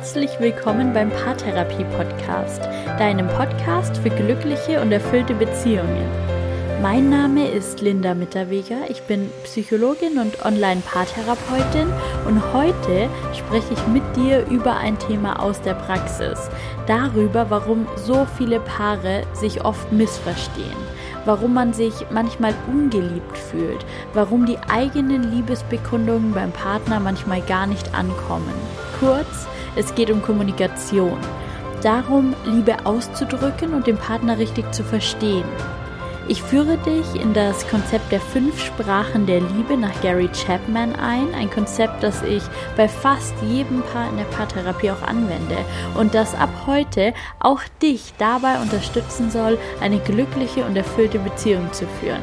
herzlich willkommen beim Paartherapie Podcast, deinem Podcast für glückliche und erfüllte Beziehungen. Mein Name ist Linda Mitterweger, ich bin Psychologin und Online-Paartherapeutin und heute spreche ich mit dir über ein Thema aus der Praxis, darüber, warum so viele Paare sich oft missverstehen warum man sich manchmal ungeliebt fühlt, warum die eigenen Liebesbekundungen beim Partner manchmal gar nicht ankommen. Kurz, es geht um Kommunikation. Darum, Liebe auszudrücken und den Partner richtig zu verstehen. Ich führe dich in das Konzept der fünf Sprachen der Liebe nach Gary Chapman ein. Ein Konzept, das ich bei fast jedem Paar in der Paartherapie auch anwende und das ab heute auch dich dabei unterstützen soll, eine glückliche und erfüllte Beziehung zu führen.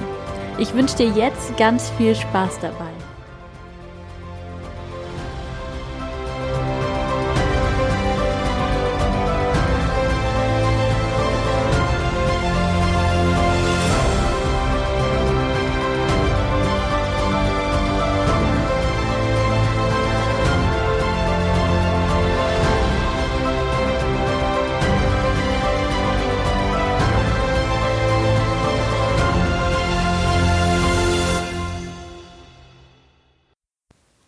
Ich wünsche dir jetzt ganz viel Spaß dabei.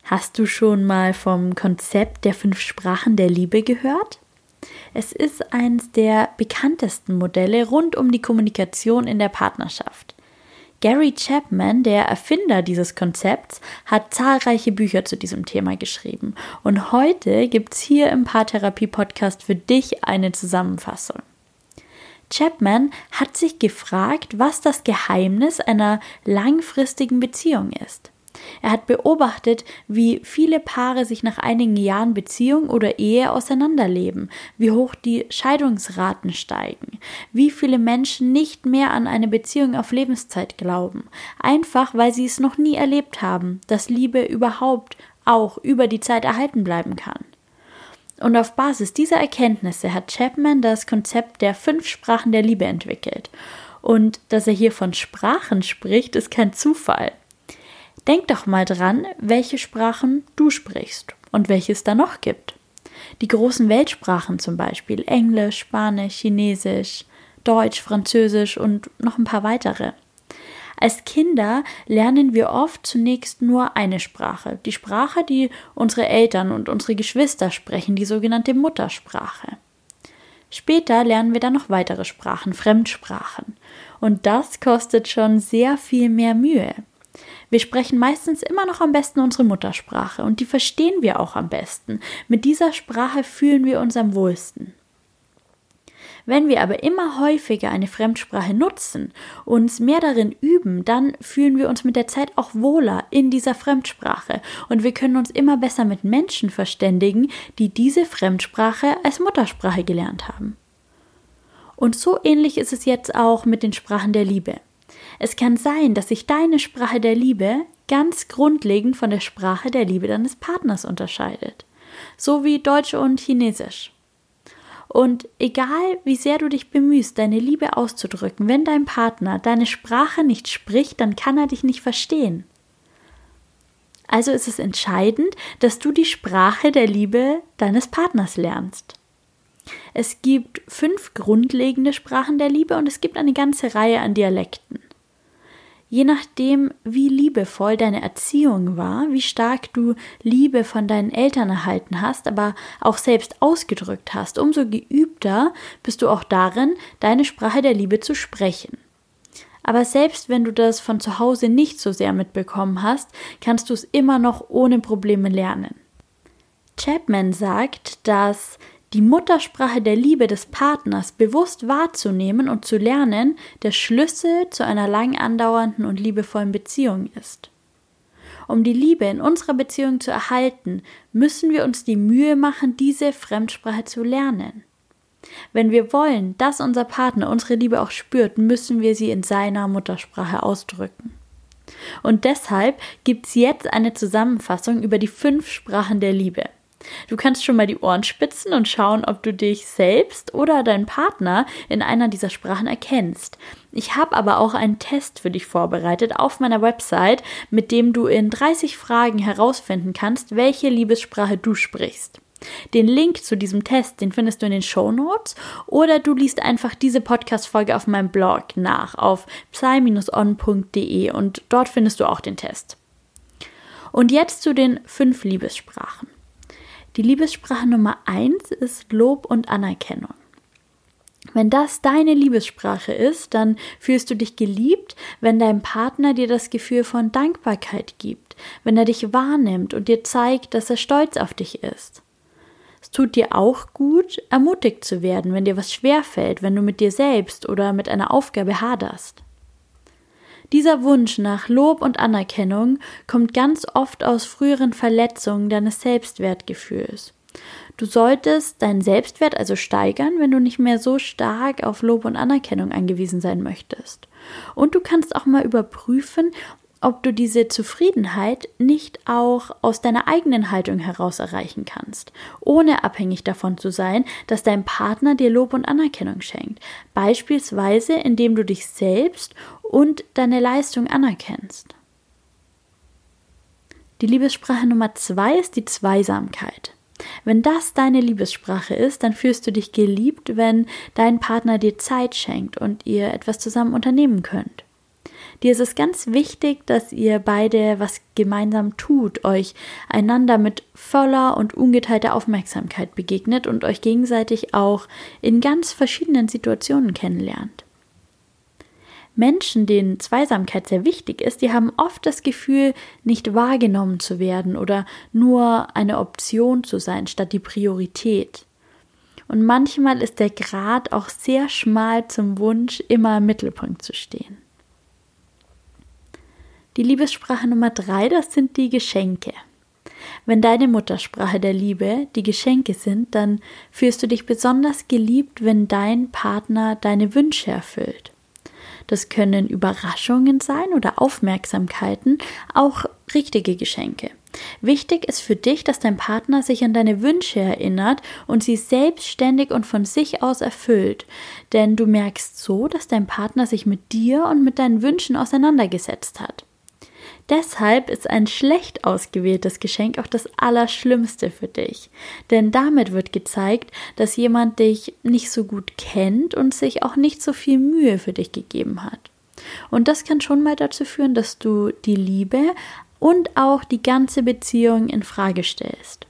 Hast du schon mal vom Konzept der fünf Sprachen der Liebe gehört? Es ist eines der bekanntesten Modelle rund um die Kommunikation in der Partnerschaft. Gary Chapman, der Erfinder dieses Konzepts, hat zahlreiche Bücher zu diesem Thema geschrieben. Und heute gibt es hier im Paartherapie-Podcast für dich eine Zusammenfassung. Chapman hat sich gefragt, was das Geheimnis einer langfristigen Beziehung ist. Er hat beobachtet, wie viele Paare sich nach einigen Jahren Beziehung oder Ehe auseinanderleben, wie hoch die Scheidungsraten steigen, wie viele Menschen nicht mehr an eine Beziehung auf Lebenszeit glauben, einfach weil sie es noch nie erlebt haben, dass Liebe überhaupt auch über die Zeit erhalten bleiben kann. Und auf Basis dieser Erkenntnisse hat Chapman das Konzept der fünf Sprachen der Liebe entwickelt. Und dass er hier von Sprachen spricht, ist kein Zufall. Denk doch mal dran, welche Sprachen du sprichst und welche es da noch gibt. Die großen Weltsprachen zum Beispiel Englisch, Spanisch, Chinesisch, Deutsch, Französisch und noch ein paar weitere. Als Kinder lernen wir oft zunächst nur eine Sprache, die Sprache, die unsere Eltern und unsere Geschwister sprechen, die sogenannte Muttersprache. Später lernen wir dann noch weitere Sprachen, Fremdsprachen. Und das kostet schon sehr viel mehr Mühe. Wir sprechen meistens immer noch am besten unsere Muttersprache und die verstehen wir auch am besten. Mit dieser Sprache fühlen wir uns am wohlsten. Wenn wir aber immer häufiger eine Fremdsprache nutzen, uns mehr darin üben, dann fühlen wir uns mit der Zeit auch wohler in dieser Fremdsprache und wir können uns immer besser mit Menschen verständigen, die diese Fremdsprache als Muttersprache gelernt haben. Und so ähnlich ist es jetzt auch mit den Sprachen der Liebe. Es kann sein, dass sich deine Sprache der Liebe ganz grundlegend von der Sprache der Liebe deines Partners unterscheidet. So wie Deutsch und Chinesisch. Und egal wie sehr du dich bemühst, deine Liebe auszudrücken, wenn dein Partner deine Sprache nicht spricht, dann kann er dich nicht verstehen. Also ist es entscheidend, dass du die Sprache der Liebe deines Partners lernst. Es gibt fünf grundlegende Sprachen der Liebe und es gibt eine ganze Reihe an Dialekten. Je nachdem, wie liebevoll deine Erziehung war, wie stark du Liebe von deinen Eltern erhalten hast, aber auch selbst ausgedrückt hast, umso geübter bist du auch darin, deine Sprache der Liebe zu sprechen. Aber selbst wenn du das von zu Hause nicht so sehr mitbekommen hast, kannst du es immer noch ohne Probleme lernen. Chapman sagt, dass die Muttersprache der Liebe des Partners bewusst wahrzunehmen und zu lernen, der Schlüssel zu einer lang andauernden und liebevollen Beziehung ist. Um die Liebe in unserer Beziehung zu erhalten, müssen wir uns die Mühe machen, diese Fremdsprache zu lernen. Wenn wir wollen, dass unser Partner unsere Liebe auch spürt, müssen wir sie in seiner Muttersprache ausdrücken. Und deshalb gibt's jetzt eine Zusammenfassung über die fünf Sprachen der Liebe. Du kannst schon mal die Ohren spitzen und schauen, ob du dich selbst oder deinen Partner in einer dieser Sprachen erkennst. Ich habe aber auch einen Test für dich vorbereitet auf meiner Website, mit dem du in 30 Fragen herausfinden kannst, welche Liebessprache du sprichst. Den Link zu diesem Test, den findest du in den Show Notes oder du liest einfach diese Podcast-Folge auf meinem Blog nach auf psy-on.de und dort findest du auch den Test. Und jetzt zu den fünf Liebessprachen. Die Liebessprache Nummer eins ist Lob und Anerkennung. Wenn das deine Liebessprache ist, dann fühlst du dich geliebt, wenn dein Partner dir das Gefühl von Dankbarkeit gibt, wenn er dich wahrnimmt und dir zeigt, dass er stolz auf dich ist. Es tut dir auch gut, ermutigt zu werden, wenn dir was schwerfällt, wenn du mit dir selbst oder mit einer Aufgabe haderst. Dieser Wunsch nach Lob und Anerkennung kommt ganz oft aus früheren Verletzungen deines Selbstwertgefühls. Du solltest deinen Selbstwert also steigern, wenn du nicht mehr so stark auf Lob und Anerkennung angewiesen sein möchtest. Und du kannst auch mal überprüfen, ob du diese Zufriedenheit nicht auch aus deiner eigenen Haltung heraus erreichen kannst, ohne abhängig davon zu sein, dass dein Partner dir Lob und Anerkennung schenkt, beispielsweise indem du dich selbst und deine Leistung anerkennst. Die Liebessprache Nummer zwei ist die Zweisamkeit. Wenn das deine Liebessprache ist, dann fühlst du dich geliebt, wenn dein Partner dir Zeit schenkt und ihr etwas zusammen unternehmen könnt. Dir ist es ganz wichtig, dass ihr beide was gemeinsam tut, euch einander mit voller und ungeteilter Aufmerksamkeit begegnet und euch gegenseitig auch in ganz verschiedenen Situationen kennenlernt. Menschen, denen Zweisamkeit sehr wichtig ist, die haben oft das Gefühl, nicht wahrgenommen zu werden oder nur eine Option zu sein statt die Priorität. Und manchmal ist der Grad auch sehr schmal zum Wunsch, immer im Mittelpunkt zu stehen. Die Liebessprache Nummer drei, das sind die Geschenke. Wenn deine Muttersprache der Liebe die Geschenke sind, dann fühlst du dich besonders geliebt, wenn dein Partner deine Wünsche erfüllt. Das können Überraschungen sein oder Aufmerksamkeiten, auch richtige Geschenke. Wichtig ist für dich, dass dein Partner sich an deine Wünsche erinnert und sie selbstständig und von sich aus erfüllt. Denn du merkst so, dass dein Partner sich mit dir und mit deinen Wünschen auseinandergesetzt hat. Deshalb ist ein schlecht ausgewähltes Geschenk auch das Allerschlimmste für dich. Denn damit wird gezeigt, dass jemand dich nicht so gut kennt und sich auch nicht so viel Mühe für dich gegeben hat. Und das kann schon mal dazu führen, dass du die Liebe und auch die ganze Beziehung in Frage stellst.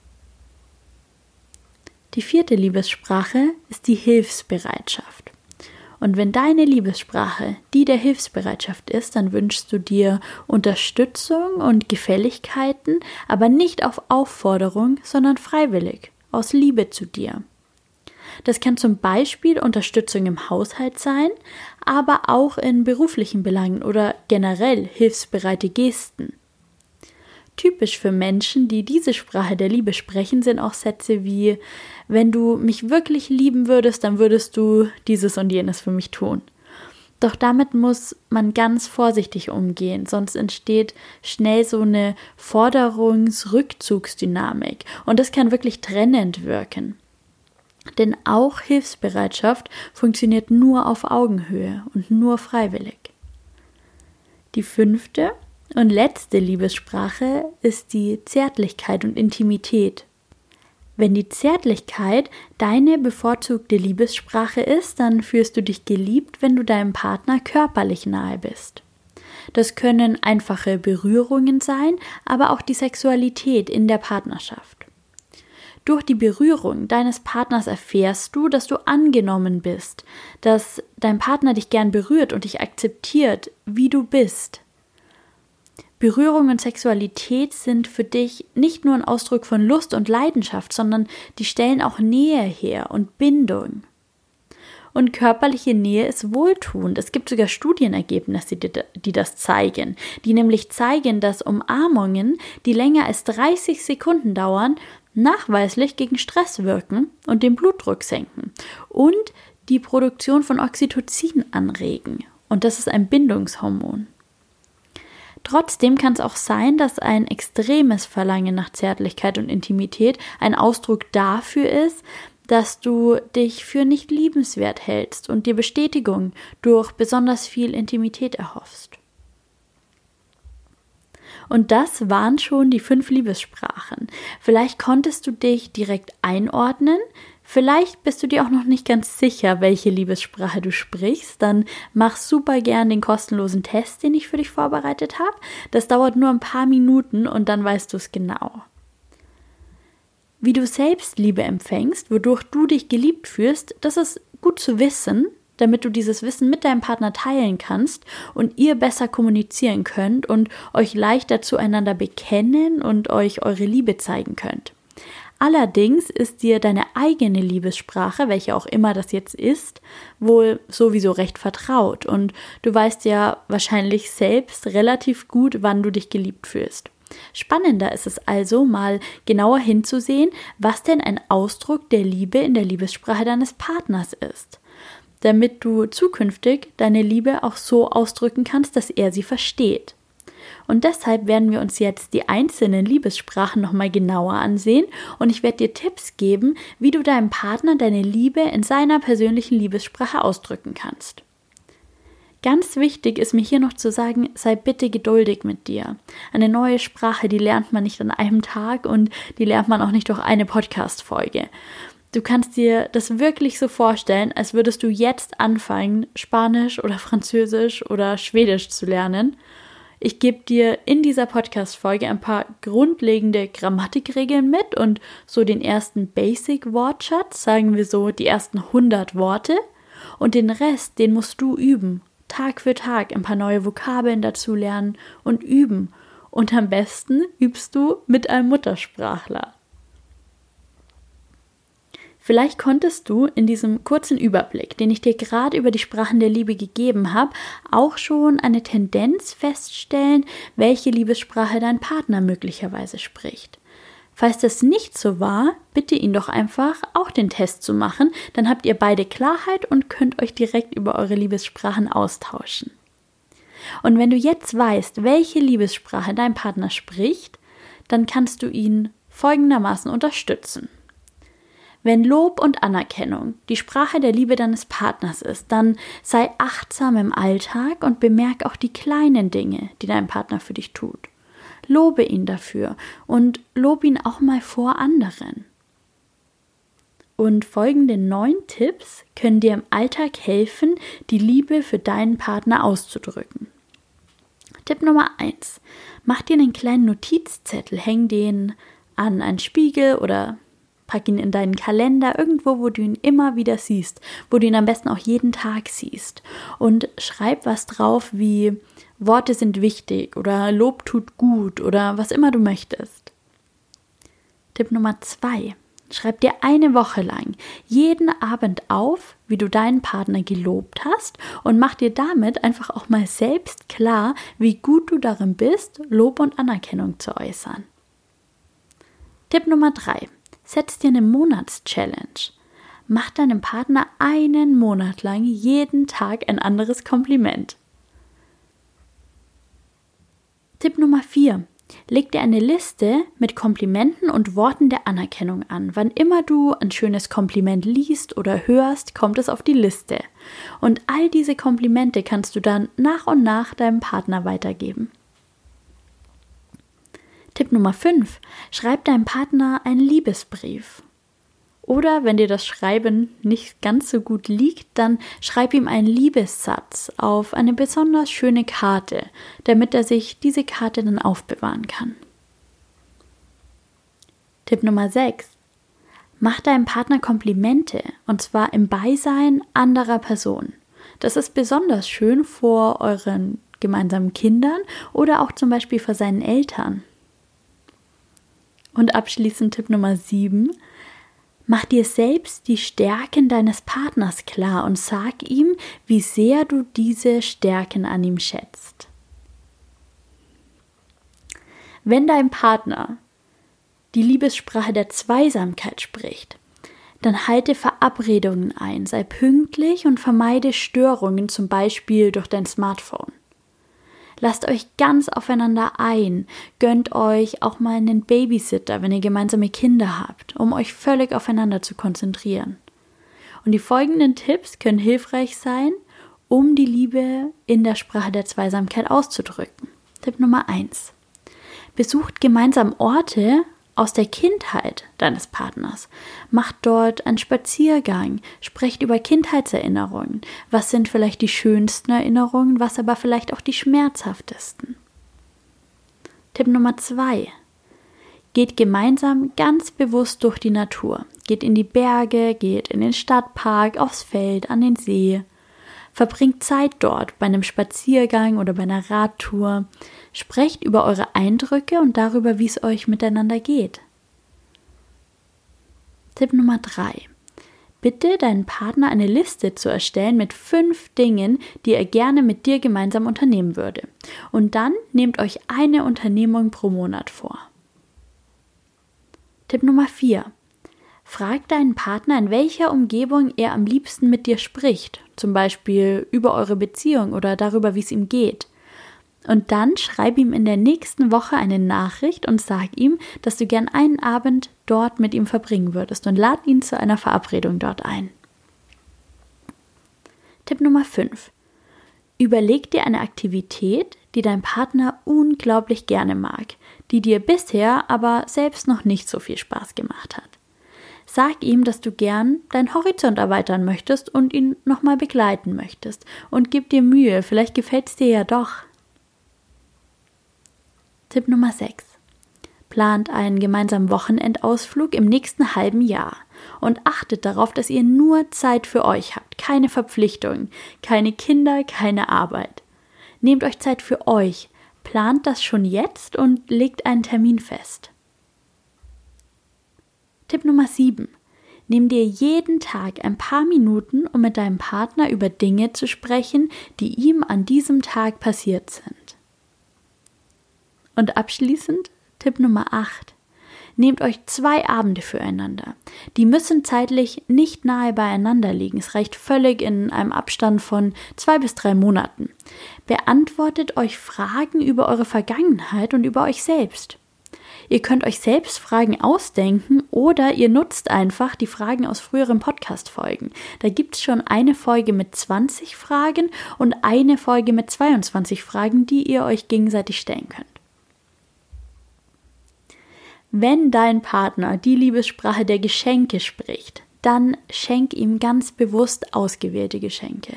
Die vierte Liebessprache ist die Hilfsbereitschaft. Und wenn deine Liebessprache die der Hilfsbereitschaft ist, dann wünschst du dir Unterstützung und Gefälligkeiten, aber nicht auf Aufforderung, sondern freiwillig, aus Liebe zu dir. Das kann zum Beispiel Unterstützung im Haushalt sein, aber auch in beruflichen Belangen oder generell hilfsbereite Gesten. Typisch für Menschen, die diese Sprache der Liebe sprechen, sind auch Sätze wie wenn du mich wirklich lieben würdest, dann würdest du dieses und jenes für mich tun. Doch damit muss man ganz vorsichtig umgehen, sonst entsteht schnell so eine Forderungsrückzugsdynamik und das kann wirklich trennend wirken. Denn auch Hilfsbereitschaft funktioniert nur auf Augenhöhe und nur freiwillig. Die fünfte und letzte Liebessprache ist die Zärtlichkeit und Intimität. Wenn die Zärtlichkeit deine bevorzugte Liebessprache ist, dann fühlst du dich geliebt, wenn du deinem Partner körperlich nahe bist. Das können einfache Berührungen sein, aber auch die Sexualität in der Partnerschaft. Durch die Berührung deines Partners erfährst du, dass du angenommen bist, dass dein Partner dich gern berührt und dich akzeptiert, wie du bist. Berührung und Sexualität sind für dich nicht nur ein Ausdruck von Lust und Leidenschaft, sondern die stellen auch Nähe her und Bindung. Und körperliche Nähe ist wohltuend. Es gibt sogar Studienergebnisse, die das zeigen, die nämlich zeigen, dass Umarmungen, die länger als 30 Sekunden dauern, nachweislich gegen Stress wirken und den Blutdruck senken und die Produktion von Oxytocin anregen. Und das ist ein Bindungshormon. Trotzdem kann es auch sein, dass ein extremes Verlangen nach Zärtlichkeit und Intimität ein Ausdruck dafür ist, dass du dich für nicht liebenswert hältst und dir Bestätigung durch besonders viel Intimität erhoffst. Und das waren schon die fünf Liebessprachen. Vielleicht konntest du dich direkt einordnen. Vielleicht bist du dir auch noch nicht ganz sicher, welche Liebessprache du sprichst. Dann mach super gern den kostenlosen Test, den ich für dich vorbereitet habe. Das dauert nur ein paar Minuten und dann weißt du es genau. Wie du selbst Liebe empfängst, wodurch du dich geliebt fühlst, das ist gut zu wissen, damit du dieses Wissen mit deinem Partner teilen kannst und ihr besser kommunizieren könnt und euch leichter zueinander bekennen und euch eure Liebe zeigen könnt. Allerdings ist dir deine eigene Liebessprache, welche auch immer das jetzt ist, wohl sowieso recht vertraut und du weißt ja wahrscheinlich selbst relativ gut, wann du dich geliebt fühlst. Spannender ist es also, mal genauer hinzusehen, was denn ein Ausdruck der Liebe in der Liebessprache deines Partners ist damit du zukünftig deine Liebe auch so ausdrücken kannst, dass er sie versteht. Und deshalb werden wir uns jetzt die einzelnen Liebessprachen nochmal genauer ansehen und ich werde dir Tipps geben, wie du deinem Partner deine Liebe in seiner persönlichen Liebessprache ausdrücken kannst. Ganz wichtig ist mir hier noch zu sagen, sei bitte geduldig mit dir. Eine neue Sprache, die lernt man nicht an einem Tag und die lernt man auch nicht durch eine Podcast-Folge. Du kannst dir das wirklich so vorstellen, als würdest du jetzt anfangen, Spanisch oder Französisch oder Schwedisch zu lernen. Ich gebe dir in dieser Podcast-Folge ein paar grundlegende Grammatikregeln mit und so den ersten Basic-Wortschatz, sagen wir so die ersten 100 Worte. Und den Rest, den musst du üben. Tag für Tag ein paar neue Vokabeln dazu lernen und üben. Und am besten übst du mit einem Muttersprachler. Vielleicht konntest du in diesem kurzen Überblick, den ich dir gerade über die Sprachen der Liebe gegeben habe, auch schon eine Tendenz feststellen, welche Liebessprache dein Partner möglicherweise spricht. Falls das nicht so war, bitte ihn doch einfach auch den Test zu machen, dann habt ihr beide Klarheit und könnt euch direkt über eure Liebessprachen austauschen. Und wenn du jetzt weißt, welche Liebessprache dein Partner spricht, dann kannst du ihn folgendermaßen unterstützen. Wenn Lob und Anerkennung die Sprache der Liebe deines Partners ist, dann sei achtsam im Alltag und bemerk auch die kleinen Dinge, die dein Partner für dich tut. Lobe ihn dafür und lob ihn auch mal vor anderen. Und folgende neun Tipps können dir im Alltag helfen, die Liebe für deinen Partner auszudrücken. Tipp Nummer eins: Mach dir einen kleinen Notizzettel, häng den an einen Spiegel oder Pack ihn in deinen Kalender, irgendwo, wo du ihn immer wieder siehst, wo du ihn am besten auch jeden Tag siehst. Und schreib was drauf wie Worte sind wichtig oder Lob tut gut oder was immer du möchtest. Tipp Nummer zwei. Schreib dir eine Woche lang jeden Abend auf, wie du deinen Partner gelobt hast und mach dir damit einfach auch mal selbst klar, wie gut du darin bist, Lob und Anerkennung zu äußern. Tipp Nummer drei. Setz dir eine Monatschallenge. Mach deinem Partner einen Monat lang jeden Tag ein anderes Kompliment. Tipp Nummer 4. Leg dir eine Liste mit Komplimenten und Worten der Anerkennung an. Wann immer du ein schönes Kompliment liest oder hörst, kommt es auf die Liste. Und all diese Komplimente kannst du dann nach und nach deinem Partner weitergeben. Tipp Nummer 5. Schreib deinem Partner einen Liebesbrief. Oder wenn dir das Schreiben nicht ganz so gut liegt, dann schreib ihm einen Liebessatz auf eine besonders schöne Karte, damit er sich diese Karte dann aufbewahren kann. Tipp Nummer 6. Mach deinem Partner Komplimente und zwar im Beisein anderer Personen. Das ist besonders schön vor euren gemeinsamen Kindern oder auch zum Beispiel vor seinen Eltern. Und abschließend Tipp Nummer 7. Mach dir selbst die Stärken deines Partners klar und sag ihm, wie sehr du diese Stärken an ihm schätzt. Wenn dein Partner die Liebessprache der Zweisamkeit spricht, dann halte Verabredungen ein, sei pünktlich und vermeide Störungen, zum Beispiel durch dein Smartphone. Lasst euch ganz aufeinander ein. Gönnt euch auch mal einen Babysitter, wenn ihr gemeinsame Kinder habt, um euch völlig aufeinander zu konzentrieren. Und die folgenden Tipps können hilfreich sein, um die Liebe in der Sprache der Zweisamkeit auszudrücken. Tipp Nummer 1. Besucht gemeinsam Orte aus der Kindheit deines Partners. Macht dort einen Spaziergang, sprecht über Kindheitserinnerungen. Was sind vielleicht die schönsten Erinnerungen, was aber vielleicht auch die schmerzhaftesten? Tipp Nummer zwei. Geht gemeinsam ganz bewusst durch die Natur. Geht in die Berge, geht in den Stadtpark, aufs Feld, an den See. Verbringt Zeit dort bei einem Spaziergang oder bei einer Radtour. Sprecht über eure Eindrücke und darüber, wie es euch miteinander geht. Tipp Nummer 3. Bitte deinen Partner eine Liste zu erstellen mit fünf Dingen, die er gerne mit dir gemeinsam unternehmen würde. Und dann nehmt euch eine Unternehmung pro Monat vor. Tipp Nummer 4. Frag deinen Partner, in welcher Umgebung er am liebsten mit dir spricht, zum Beispiel über eure Beziehung oder darüber, wie es ihm geht. Und dann schreib ihm in der nächsten Woche eine Nachricht und sag ihm, dass du gern einen Abend dort mit ihm verbringen würdest und lad ihn zu einer Verabredung dort ein. Tipp Nummer 5. Überleg dir eine Aktivität, die dein Partner unglaublich gerne mag, die dir bisher aber selbst noch nicht so viel Spaß gemacht hat. Sag ihm, dass du gern deinen Horizont erweitern möchtest und ihn nochmal begleiten möchtest. Und gib dir Mühe, vielleicht gefällt es dir ja doch. Tipp Nummer 6. Plant einen gemeinsamen Wochenendausflug im nächsten halben Jahr und achtet darauf, dass ihr nur Zeit für euch habt, keine Verpflichtungen, keine Kinder, keine Arbeit. Nehmt euch Zeit für euch, plant das schon jetzt und legt einen Termin fest. Tipp Nummer 7. Nimm dir jeden Tag ein paar Minuten, um mit deinem Partner über Dinge zu sprechen, die ihm an diesem Tag passiert sind. Und abschließend Tipp Nummer 8. Nehmt euch zwei Abende füreinander. Die müssen zeitlich nicht nahe beieinander liegen. Es reicht völlig in einem Abstand von zwei bis drei Monaten. Beantwortet euch Fragen über eure Vergangenheit und über euch selbst. Ihr könnt euch selbst Fragen ausdenken oder ihr nutzt einfach die Fragen aus früheren Podcast-Folgen. Da gibt es schon eine Folge mit 20 Fragen und eine Folge mit 22 Fragen, die ihr euch gegenseitig stellen könnt. Wenn dein Partner die Liebessprache der Geschenke spricht, dann schenk ihm ganz bewusst ausgewählte Geschenke.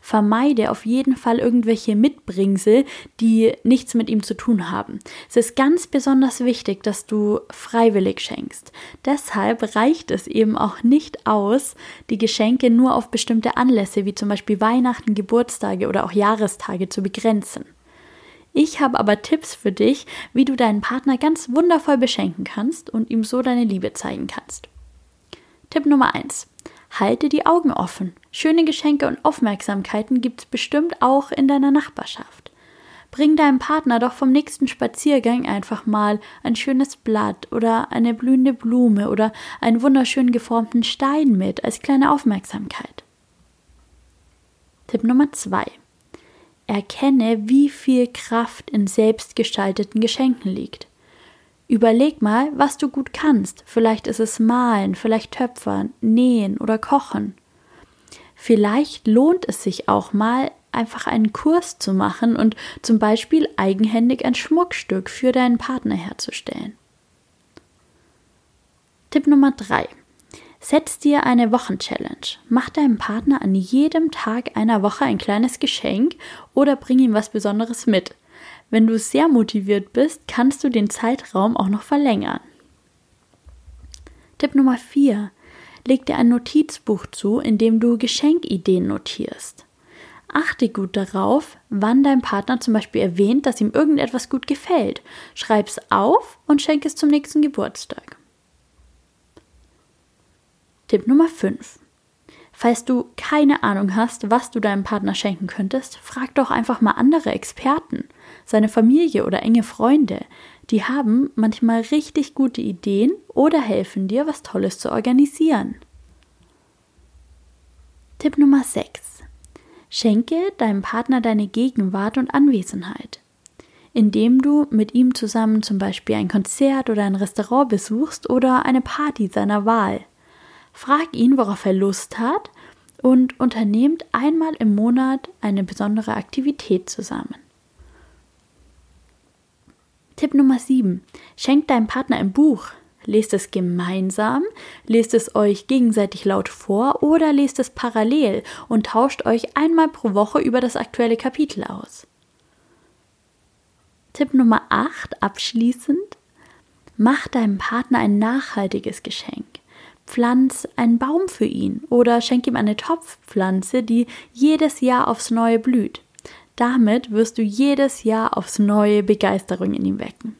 Vermeide auf jeden Fall irgendwelche Mitbringsel, die nichts mit ihm zu tun haben. Es ist ganz besonders wichtig, dass du freiwillig schenkst. Deshalb reicht es eben auch nicht aus, die Geschenke nur auf bestimmte Anlässe wie zum Beispiel Weihnachten, Geburtstage oder auch Jahrestage zu begrenzen. Ich habe aber Tipps für dich, wie du deinen Partner ganz wundervoll beschenken kannst und ihm so deine Liebe zeigen kannst. Tipp Nummer 1. Halte die Augen offen. Schöne Geschenke und Aufmerksamkeiten gibt es bestimmt auch in deiner Nachbarschaft. Bring deinem Partner doch vom nächsten Spaziergang einfach mal ein schönes Blatt oder eine blühende Blume oder einen wunderschön geformten Stein mit als kleine Aufmerksamkeit. Tipp Nummer 2. Erkenne, wie viel Kraft in selbstgestalteten Geschenken liegt. Überleg mal, was du gut kannst. Vielleicht ist es malen, vielleicht töpfern, nähen oder kochen. Vielleicht lohnt es sich auch mal, einfach einen Kurs zu machen und zum Beispiel eigenhändig ein Schmuckstück für deinen Partner herzustellen. Tipp Nummer 3. Setz dir eine Wochenchallenge. Mach deinem Partner an jedem Tag einer Woche ein kleines Geschenk oder bring ihm was Besonderes mit. Wenn du sehr motiviert bist, kannst du den Zeitraum auch noch verlängern. Tipp Nummer 4. Leg dir ein Notizbuch zu, in dem du Geschenkideen notierst. Achte gut darauf, wann dein Partner zum Beispiel erwähnt, dass ihm irgendetwas gut gefällt. Schreib's auf und schenk es zum nächsten Geburtstag. Tipp Nummer 5. Falls du keine Ahnung hast, was du deinem Partner schenken könntest, frag doch einfach mal andere Experten, seine Familie oder enge Freunde. Die haben manchmal richtig gute Ideen oder helfen dir, was Tolles zu organisieren. Tipp Nummer 6. Schenke deinem Partner deine Gegenwart und Anwesenheit. Indem du mit ihm zusammen zum Beispiel ein Konzert oder ein Restaurant besuchst oder eine Party seiner Wahl. Frag ihn, worauf er Lust hat und unternehmt einmal im Monat eine besondere Aktivität zusammen. Tipp Nummer 7. Schenkt deinem Partner ein Buch. Lest es gemeinsam, lest es euch gegenseitig laut vor oder lest es parallel und tauscht euch einmal pro Woche über das aktuelle Kapitel aus. Tipp Nummer 8 abschließend. Mach deinem Partner ein nachhaltiges Geschenk. Pflanz einen Baum für ihn oder schenk ihm eine Topfpflanze, die jedes Jahr aufs Neue blüht. Damit wirst du jedes Jahr aufs Neue Begeisterung in ihm wecken.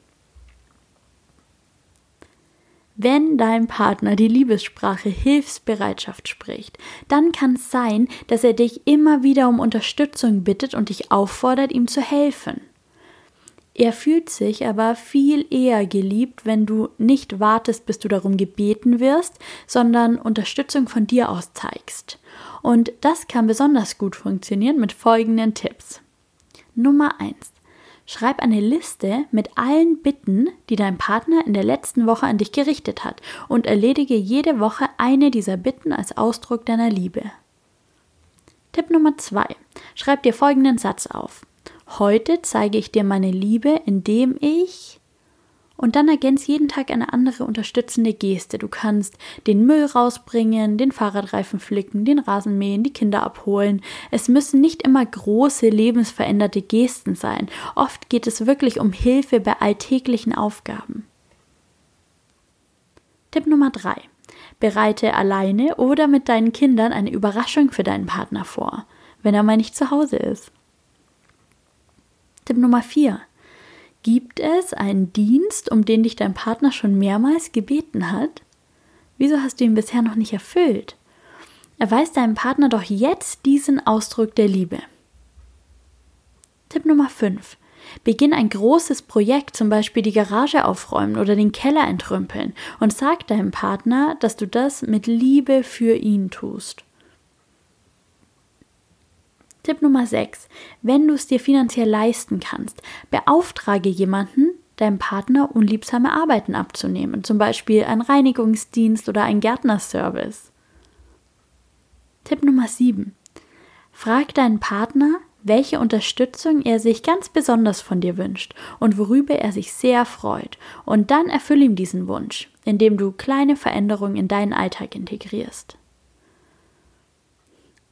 Wenn dein Partner die Liebessprache Hilfsbereitschaft spricht, dann kann es sein, dass er dich immer wieder um Unterstützung bittet und dich auffordert, ihm zu helfen. Er fühlt sich aber viel eher geliebt, wenn du nicht wartest, bis du darum gebeten wirst, sondern Unterstützung von dir aus zeigst. Und das kann besonders gut funktionieren mit folgenden Tipps. Nummer 1. Schreib eine Liste mit allen Bitten, die dein Partner in der letzten Woche an dich gerichtet hat und erledige jede Woche eine dieser Bitten als Ausdruck deiner Liebe. Tipp Nummer 2. Schreib dir folgenden Satz auf. Heute zeige ich dir meine Liebe, indem ich und dann ergänzt jeden Tag eine andere unterstützende Geste. Du kannst den Müll rausbringen, den Fahrradreifen flicken, den Rasen mähen, die Kinder abholen. Es müssen nicht immer große, lebensveränderte Gesten sein. Oft geht es wirklich um Hilfe bei alltäglichen Aufgaben. Tipp Nummer 3. Bereite alleine oder mit deinen Kindern eine Überraschung für deinen Partner vor, wenn er mal nicht zu Hause ist. Tipp Nummer 4. Gibt es einen Dienst, um den dich dein Partner schon mehrmals gebeten hat? Wieso hast du ihn bisher noch nicht erfüllt? Erweist deinem Partner doch jetzt diesen Ausdruck der Liebe. Tipp Nummer 5. Beginn ein großes Projekt, zum Beispiel die Garage aufräumen oder den Keller entrümpeln, und sag deinem Partner, dass du das mit Liebe für ihn tust. Tipp Nummer 6. Wenn du es dir finanziell leisten kannst, beauftrage jemanden, deinem Partner unliebsame Arbeiten abzunehmen, zum Beispiel ein Reinigungsdienst oder ein Gärtnerservice. Tipp Nummer 7. Frag deinen Partner, welche Unterstützung er sich ganz besonders von dir wünscht und worüber er sich sehr freut, und dann erfülle ihm diesen Wunsch, indem du kleine Veränderungen in deinen Alltag integrierst.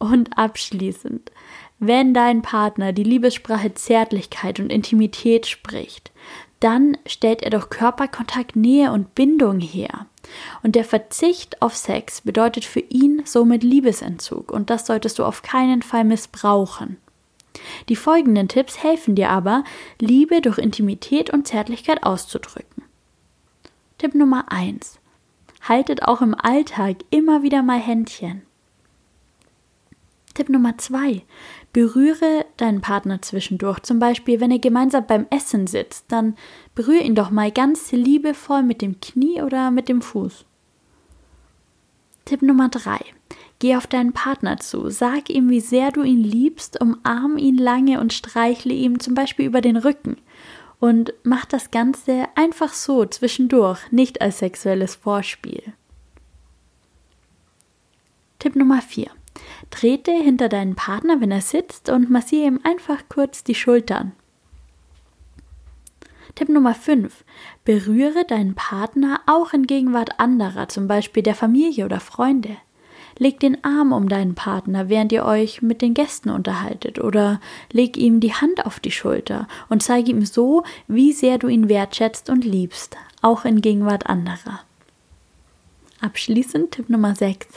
Und abschließend, wenn dein Partner die Liebessprache Zärtlichkeit und Intimität spricht, dann stellt er doch Körperkontakt, Nähe und Bindung her. Und der Verzicht auf Sex bedeutet für ihn somit Liebesentzug und das solltest du auf keinen Fall missbrauchen. Die folgenden Tipps helfen dir aber, Liebe durch Intimität und Zärtlichkeit auszudrücken. Tipp Nummer 1. Haltet auch im Alltag immer wieder mal Händchen. Tipp Nummer zwei. Berühre deinen Partner zwischendurch. Zum Beispiel, wenn ihr gemeinsam beim Essen sitzt, dann berühre ihn doch mal ganz liebevoll mit dem Knie oder mit dem Fuß. Tipp Nummer drei. Geh auf deinen Partner zu, sag ihm, wie sehr du ihn liebst, umarm ihn lange und streichle ihm zum Beispiel über den Rücken. Und mach das Ganze einfach so zwischendurch, nicht als sexuelles Vorspiel. Tipp Nummer 4. Trete hinter deinen Partner, wenn er sitzt, und massiere ihm einfach kurz die Schultern. Tipp Nummer 5. Berühre deinen Partner auch in Gegenwart anderer, zum Beispiel der Familie oder Freunde. Leg den Arm um deinen Partner, während ihr euch mit den Gästen unterhaltet, oder leg ihm die Hand auf die Schulter und zeige ihm so, wie sehr du ihn wertschätzt und liebst, auch in Gegenwart anderer. Abschließend Tipp Nummer 6.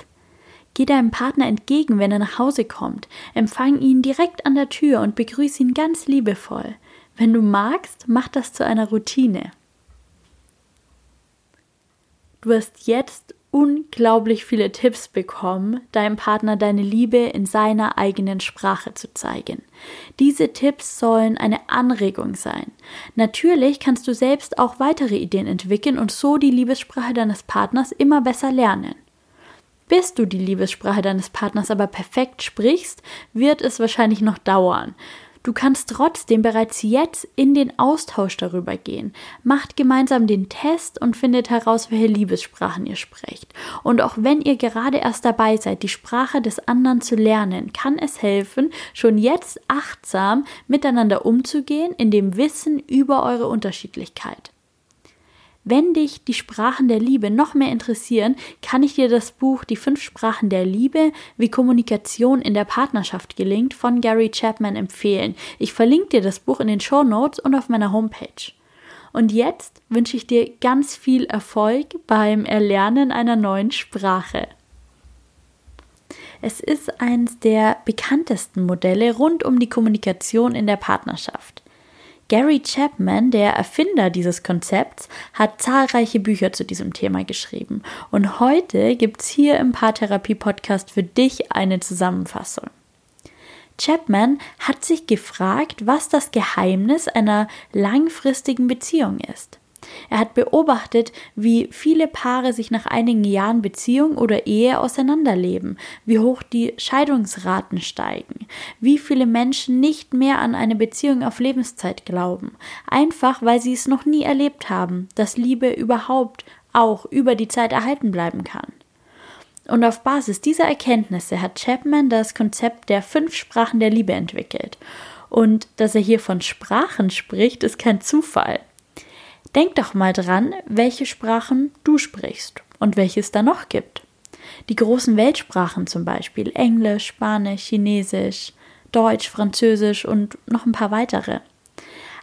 Geh deinem Partner entgegen, wenn er nach Hause kommt. Empfang ihn direkt an der Tür und begrüße ihn ganz liebevoll. Wenn du magst, mach das zu einer Routine. Du hast jetzt unglaublich viele Tipps bekommen, deinem Partner deine Liebe in seiner eigenen Sprache zu zeigen. Diese Tipps sollen eine Anregung sein. Natürlich kannst du selbst auch weitere Ideen entwickeln und so die Liebessprache deines Partners immer besser lernen. Bis du die Liebessprache deines Partners aber perfekt sprichst, wird es wahrscheinlich noch dauern. Du kannst trotzdem bereits jetzt in den Austausch darüber gehen. Macht gemeinsam den Test und findet heraus, welche Liebessprachen ihr sprecht. Und auch wenn ihr gerade erst dabei seid, die Sprache des anderen zu lernen, kann es helfen, schon jetzt achtsam miteinander umzugehen, in dem Wissen über eure Unterschiedlichkeit. Wenn dich die Sprachen der Liebe noch mehr interessieren, kann ich dir das Buch Die fünf Sprachen der Liebe, wie Kommunikation in der Partnerschaft gelingt von Gary Chapman empfehlen. Ich verlinke dir das Buch in den Show Notes und auf meiner Homepage. Und jetzt wünsche ich dir ganz viel Erfolg beim Erlernen einer neuen Sprache. Es ist eines der bekanntesten Modelle rund um die Kommunikation in der Partnerschaft. Gary Chapman, der Erfinder dieses Konzepts, hat zahlreiche Bücher zu diesem Thema geschrieben. Und heute gibt's hier im Paartherapie-Podcast für dich eine Zusammenfassung. Chapman hat sich gefragt, was das Geheimnis einer langfristigen Beziehung ist. Er hat beobachtet, wie viele Paare sich nach einigen Jahren Beziehung oder Ehe auseinanderleben, wie hoch die Scheidungsraten steigen, wie viele Menschen nicht mehr an eine Beziehung auf Lebenszeit glauben, einfach weil sie es noch nie erlebt haben, dass Liebe überhaupt auch über die Zeit erhalten bleiben kann. Und auf Basis dieser Erkenntnisse hat Chapman das Konzept der fünf Sprachen der Liebe entwickelt. Und dass er hier von Sprachen spricht, ist kein Zufall. Denk doch mal dran, welche Sprachen du sprichst und welche es da noch gibt. Die großen Weltsprachen zum Beispiel Englisch, Spanisch, Chinesisch, Deutsch, Französisch und noch ein paar weitere.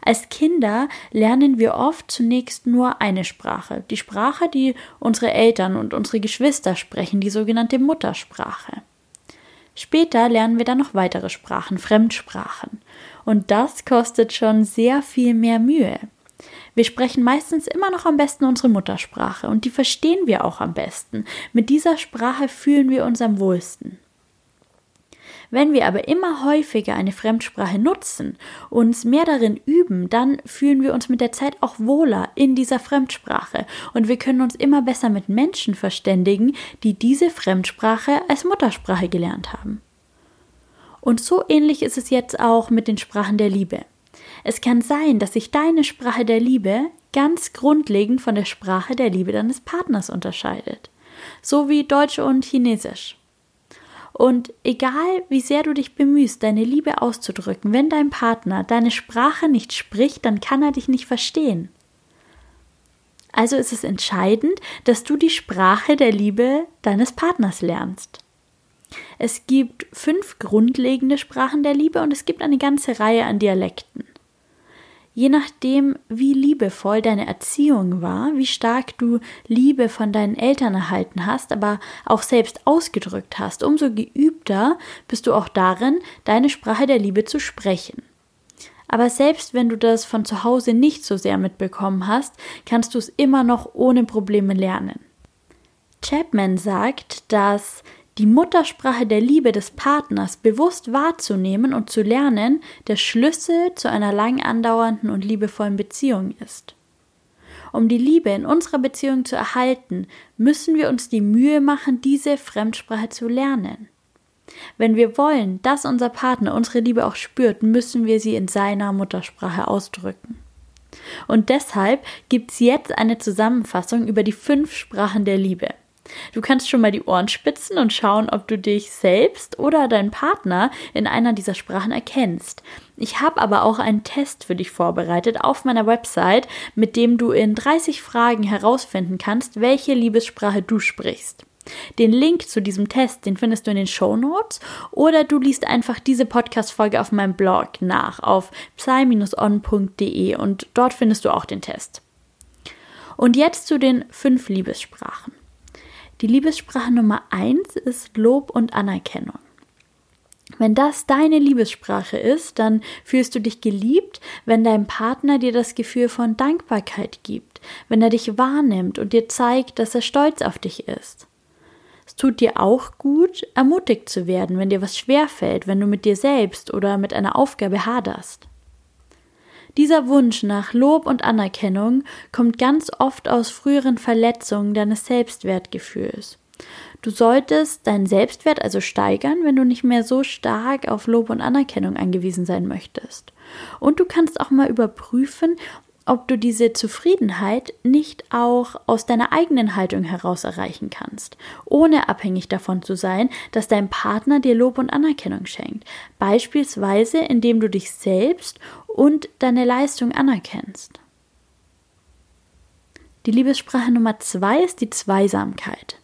Als Kinder lernen wir oft zunächst nur eine Sprache, die Sprache, die unsere Eltern und unsere Geschwister sprechen, die sogenannte Muttersprache. Später lernen wir dann noch weitere Sprachen, Fremdsprachen. Und das kostet schon sehr viel mehr Mühe. Wir sprechen meistens immer noch am besten unsere Muttersprache und die verstehen wir auch am besten. Mit dieser Sprache fühlen wir uns am wohlsten. Wenn wir aber immer häufiger eine Fremdsprache nutzen, uns mehr darin üben, dann fühlen wir uns mit der Zeit auch wohler in dieser Fremdsprache und wir können uns immer besser mit Menschen verständigen, die diese Fremdsprache als Muttersprache gelernt haben. Und so ähnlich ist es jetzt auch mit den Sprachen der Liebe. Es kann sein, dass sich deine Sprache der Liebe ganz grundlegend von der Sprache der Liebe deines Partners unterscheidet. So wie Deutsch und Chinesisch. Und egal wie sehr du dich bemühst, deine Liebe auszudrücken, wenn dein Partner deine Sprache nicht spricht, dann kann er dich nicht verstehen. Also ist es entscheidend, dass du die Sprache der Liebe deines Partners lernst. Es gibt fünf grundlegende Sprachen der Liebe und es gibt eine ganze Reihe an Dialekten. Je nachdem, wie liebevoll deine Erziehung war, wie stark du Liebe von deinen Eltern erhalten hast, aber auch selbst ausgedrückt hast, umso geübter bist du auch darin, deine Sprache der Liebe zu sprechen. Aber selbst wenn du das von zu Hause nicht so sehr mitbekommen hast, kannst du es immer noch ohne Probleme lernen. Chapman sagt, dass die Muttersprache der Liebe des Partners bewusst wahrzunehmen und zu lernen, der Schlüssel zu einer lang andauernden und liebevollen Beziehung ist. Um die Liebe in unserer Beziehung zu erhalten, müssen wir uns die Mühe machen, diese Fremdsprache zu lernen. Wenn wir wollen, dass unser Partner unsere Liebe auch spürt, müssen wir sie in seiner Muttersprache ausdrücken. Und deshalb gibt's jetzt eine Zusammenfassung über die fünf Sprachen der Liebe. Du kannst schon mal die Ohren spitzen und schauen, ob du dich selbst oder deinen Partner in einer dieser Sprachen erkennst. Ich habe aber auch einen Test für dich vorbereitet auf meiner Website, mit dem du in 30 Fragen herausfinden kannst, welche Liebessprache du sprichst. Den Link zu diesem Test, den findest du in den Show Notes oder du liest einfach diese Podcast-Folge auf meinem Blog nach auf psy-on.de und dort findest du auch den Test. Und jetzt zu den fünf Liebessprachen. Die Liebessprache Nummer eins ist Lob und Anerkennung. Wenn das deine Liebessprache ist, dann fühlst du dich geliebt, wenn dein Partner dir das Gefühl von Dankbarkeit gibt, wenn er dich wahrnimmt und dir zeigt, dass er stolz auf dich ist. Es tut dir auch gut, ermutigt zu werden, wenn dir was schwerfällt, wenn du mit dir selbst oder mit einer Aufgabe haderst. Dieser Wunsch nach Lob und Anerkennung kommt ganz oft aus früheren Verletzungen deines Selbstwertgefühls. Du solltest deinen Selbstwert also steigern, wenn du nicht mehr so stark auf Lob und Anerkennung angewiesen sein möchtest. Und du kannst auch mal überprüfen, ob du diese Zufriedenheit nicht auch aus deiner eigenen Haltung heraus erreichen kannst, ohne abhängig davon zu sein, dass dein Partner dir Lob und Anerkennung schenkt, beispielsweise indem du dich selbst und deine Leistung anerkennst. Die Liebessprache Nummer zwei ist die Zweisamkeit.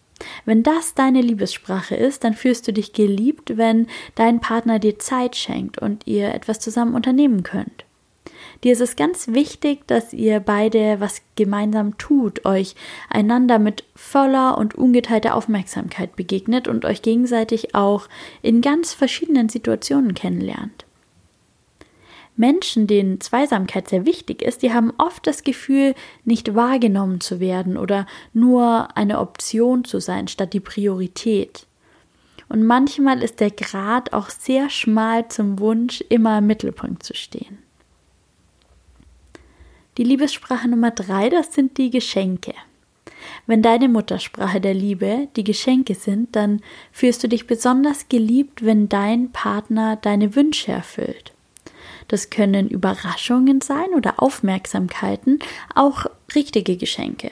Wenn das deine Liebessprache ist, dann fühlst du dich geliebt, wenn dein Partner dir Zeit schenkt und ihr etwas zusammen unternehmen könnt. Dir ist es ganz wichtig, dass ihr beide was gemeinsam tut, euch einander mit voller und ungeteilter Aufmerksamkeit begegnet und euch gegenseitig auch in ganz verschiedenen Situationen kennenlernt. Menschen, denen Zweisamkeit sehr wichtig ist, die haben oft das Gefühl, nicht wahrgenommen zu werden oder nur eine Option zu sein statt die Priorität. Und manchmal ist der Grad auch sehr schmal zum Wunsch, immer im Mittelpunkt zu stehen. Die Liebessprache Nummer drei, das sind die Geschenke. Wenn deine Muttersprache der Liebe die Geschenke sind, dann fühlst du dich besonders geliebt, wenn dein Partner deine Wünsche erfüllt. Das können Überraschungen sein oder Aufmerksamkeiten, auch richtige Geschenke.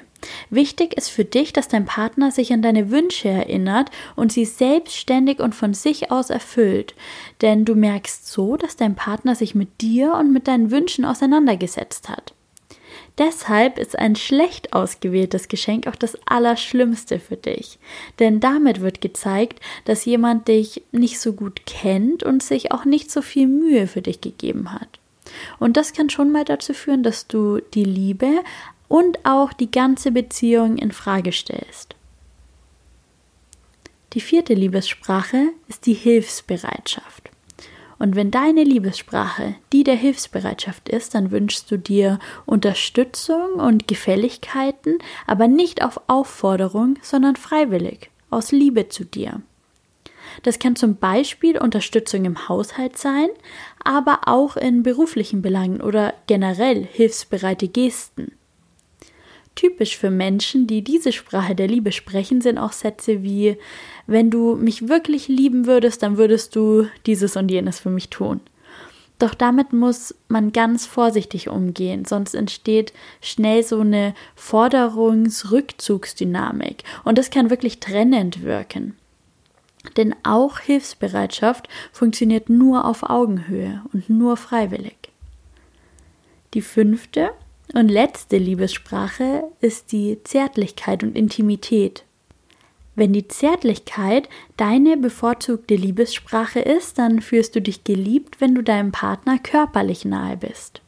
Wichtig ist für dich, dass dein Partner sich an deine Wünsche erinnert und sie selbstständig und von sich aus erfüllt. Denn du merkst so, dass dein Partner sich mit dir und mit deinen Wünschen auseinandergesetzt hat. Deshalb ist ein schlecht ausgewähltes Geschenk auch das Allerschlimmste für dich. Denn damit wird gezeigt, dass jemand dich nicht so gut kennt und sich auch nicht so viel Mühe für dich gegeben hat. Und das kann schon mal dazu führen, dass du die Liebe und auch die ganze Beziehung in Frage stellst. Die vierte Liebessprache ist die Hilfsbereitschaft. Und wenn deine Liebessprache die der Hilfsbereitschaft ist, dann wünschst du dir Unterstützung und Gefälligkeiten, aber nicht auf Aufforderung, sondern freiwillig, aus Liebe zu dir. Das kann zum Beispiel Unterstützung im Haushalt sein, aber auch in beruflichen Belangen oder generell hilfsbereite Gesten. Typisch für Menschen, die diese Sprache der Liebe sprechen, sind auch Sätze wie wenn du mich wirklich lieben würdest, dann würdest du dieses und jenes für mich tun. Doch damit muss man ganz vorsichtig umgehen, sonst entsteht schnell so eine Forderungs-Rückzugsdynamik und das kann wirklich trennend wirken. Denn auch Hilfsbereitschaft funktioniert nur auf Augenhöhe und nur freiwillig. Die fünfte und letzte Liebessprache ist die Zärtlichkeit und Intimität. Wenn die Zärtlichkeit deine bevorzugte Liebessprache ist, dann fühlst du dich geliebt, wenn du deinem Partner körperlich nahe bist.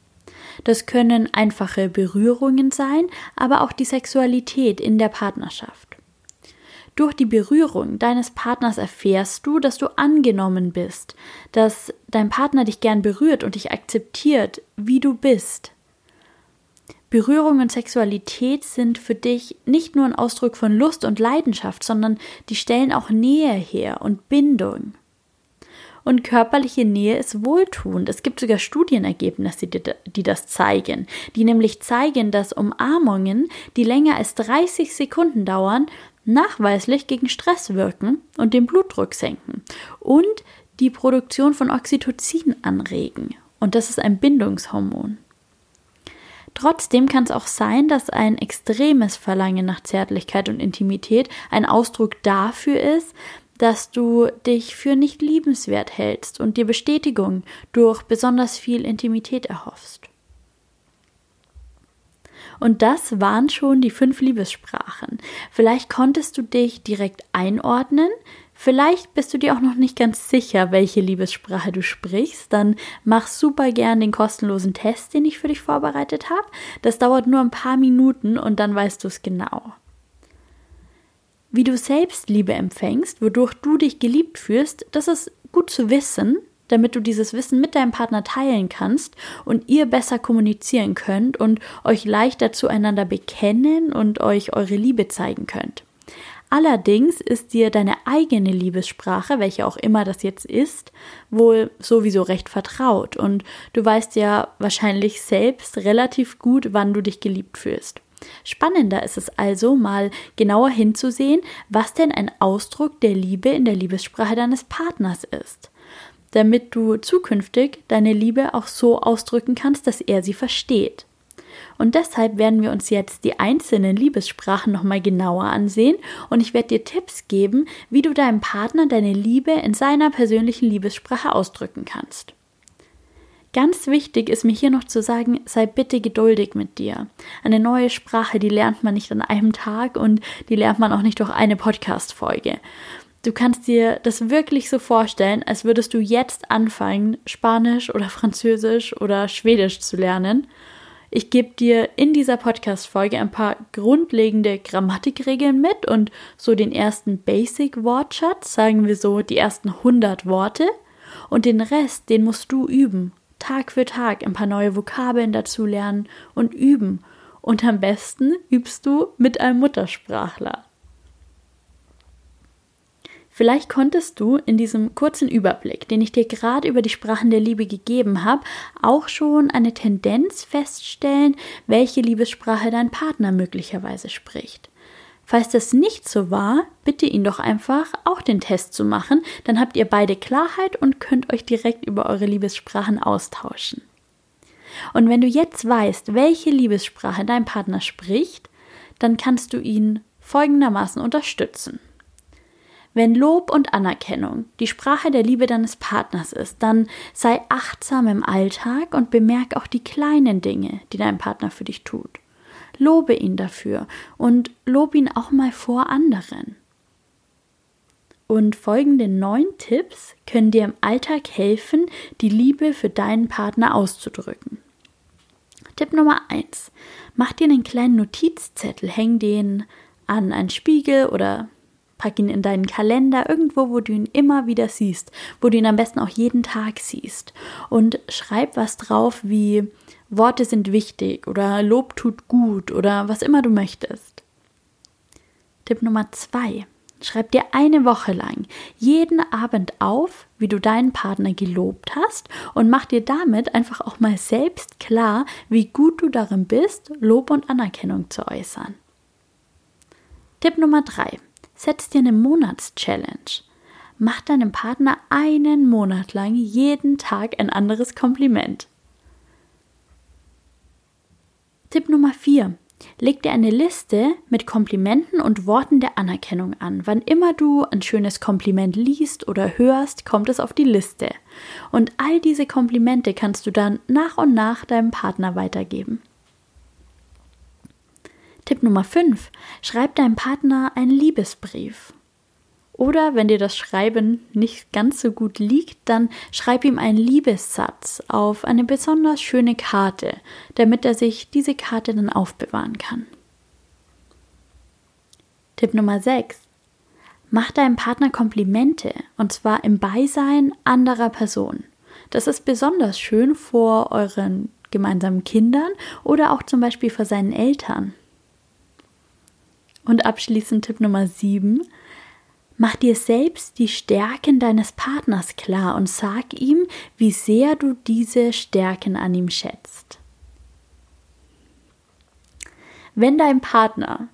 Das können einfache Berührungen sein, aber auch die Sexualität in der Partnerschaft. Durch die Berührung deines Partners erfährst du, dass du angenommen bist, dass dein Partner dich gern berührt und dich akzeptiert, wie du bist. Berührung und Sexualität sind für dich nicht nur ein Ausdruck von Lust und Leidenschaft, sondern die stellen auch Nähe her und Bindung. Und körperliche Nähe ist wohltuend. Es gibt sogar Studienergebnisse, die das zeigen, die nämlich zeigen, dass Umarmungen, die länger als 30 Sekunden dauern, nachweislich gegen Stress wirken und den Blutdruck senken und die Produktion von Oxytocin anregen. Und das ist ein Bindungshormon. Trotzdem kann es auch sein, dass ein extremes Verlangen nach Zärtlichkeit und Intimität ein Ausdruck dafür ist, dass du dich für nicht liebenswert hältst und dir Bestätigung durch besonders viel Intimität erhoffst. Und das waren schon die fünf Liebessprachen. Vielleicht konntest du dich direkt einordnen, Vielleicht bist du dir auch noch nicht ganz sicher, welche Liebessprache du sprichst. Dann mach super gern den kostenlosen Test, den ich für dich vorbereitet habe. Das dauert nur ein paar Minuten und dann weißt du es genau. Wie du selbst Liebe empfängst, wodurch du dich geliebt fühlst, das ist gut zu wissen, damit du dieses Wissen mit deinem Partner teilen kannst und ihr besser kommunizieren könnt und euch leichter zueinander bekennen und euch eure Liebe zeigen könnt. Allerdings ist dir deine eigene Liebessprache, welche auch immer das jetzt ist, wohl sowieso recht vertraut und du weißt ja wahrscheinlich selbst relativ gut, wann du dich geliebt fühlst. Spannender ist es also, mal genauer hinzusehen, was denn ein Ausdruck der Liebe in der Liebessprache deines Partners ist, damit du zukünftig deine Liebe auch so ausdrücken kannst, dass er sie versteht. Und deshalb werden wir uns jetzt die einzelnen Liebessprachen nochmal genauer ansehen und ich werde dir Tipps geben, wie du deinem Partner deine Liebe in seiner persönlichen Liebessprache ausdrücken kannst. Ganz wichtig ist mir hier noch zu sagen, sei bitte geduldig mit dir. Eine neue Sprache, die lernt man nicht an einem Tag und die lernt man auch nicht durch eine Podcast-Folge. Du kannst dir das wirklich so vorstellen, als würdest du jetzt anfangen, Spanisch oder Französisch oder Schwedisch zu lernen. Ich gebe dir in dieser Podcast-Folge ein paar grundlegende Grammatikregeln mit und so den ersten Basic-Wortschatz, sagen wir so die ersten 100 Worte. Und den Rest, den musst du üben Tag für Tag ein paar neue Vokabeln dazu lernen und üben. Und am besten übst du mit einem Muttersprachler. Vielleicht konntest du in diesem kurzen Überblick, den ich dir gerade über die Sprachen der Liebe gegeben habe, auch schon eine Tendenz feststellen, welche Liebessprache dein Partner möglicherweise spricht. Falls das nicht so war, bitte ihn doch einfach auch den Test zu machen, dann habt ihr beide Klarheit und könnt euch direkt über eure Liebessprachen austauschen. Und wenn du jetzt weißt, welche Liebessprache dein Partner spricht, dann kannst du ihn folgendermaßen unterstützen. Wenn Lob und Anerkennung die Sprache der Liebe deines Partners ist, dann sei achtsam im Alltag und bemerk auch die kleinen Dinge, die dein Partner für dich tut. Lobe ihn dafür und lob ihn auch mal vor anderen. Und folgende neun Tipps können dir im Alltag helfen, die Liebe für deinen Partner auszudrücken. Tipp Nummer eins: Mach dir einen kleinen Notizzettel, häng den an einen Spiegel oder pack ihn in deinen Kalender, irgendwo, wo du ihn immer wieder siehst, wo du ihn am besten auch jeden Tag siehst. Und schreib was drauf wie Worte sind wichtig oder Lob tut gut oder was immer du möchtest. Tipp Nummer zwei. Schreib dir eine Woche lang jeden Abend auf, wie du deinen Partner gelobt hast und mach dir damit einfach auch mal selbst klar, wie gut du darin bist, Lob und Anerkennung zu äußern. Tipp Nummer drei. Setz dir eine Monatschallenge. Mach deinem Partner einen Monat lang jeden Tag ein anderes Kompliment. Tipp Nummer 4. Leg dir eine Liste mit Komplimenten und Worten der Anerkennung an. Wann immer du ein schönes Kompliment liest oder hörst, kommt es auf die Liste. Und all diese Komplimente kannst du dann nach und nach deinem Partner weitergeben. Tipp Nummer 5. Schreib deinem Partner einen Liebesbrief. Oder wenn dir das Schreiben nicht ganz so gut liegt, dann schreib ihm einen Liebessatz auf eine besonders schöne Karte, damit er sich diese Karte dann aufbewahren kann. Tipp Nummer 6. Mach deinem Partner Komplimente, und zwar im Beisein anderer Personen. Das ist besonders schön vor euren gemeinsamen Kindern oder auch zum Beispiel vor seinen Eltern. Und abschließend Tipp Nummer 7. Mach dir selbst die Stärken deines Partners klar und sag ihm, wie sehr du diese Stärken an ihm schätzt. Wenn dein Partner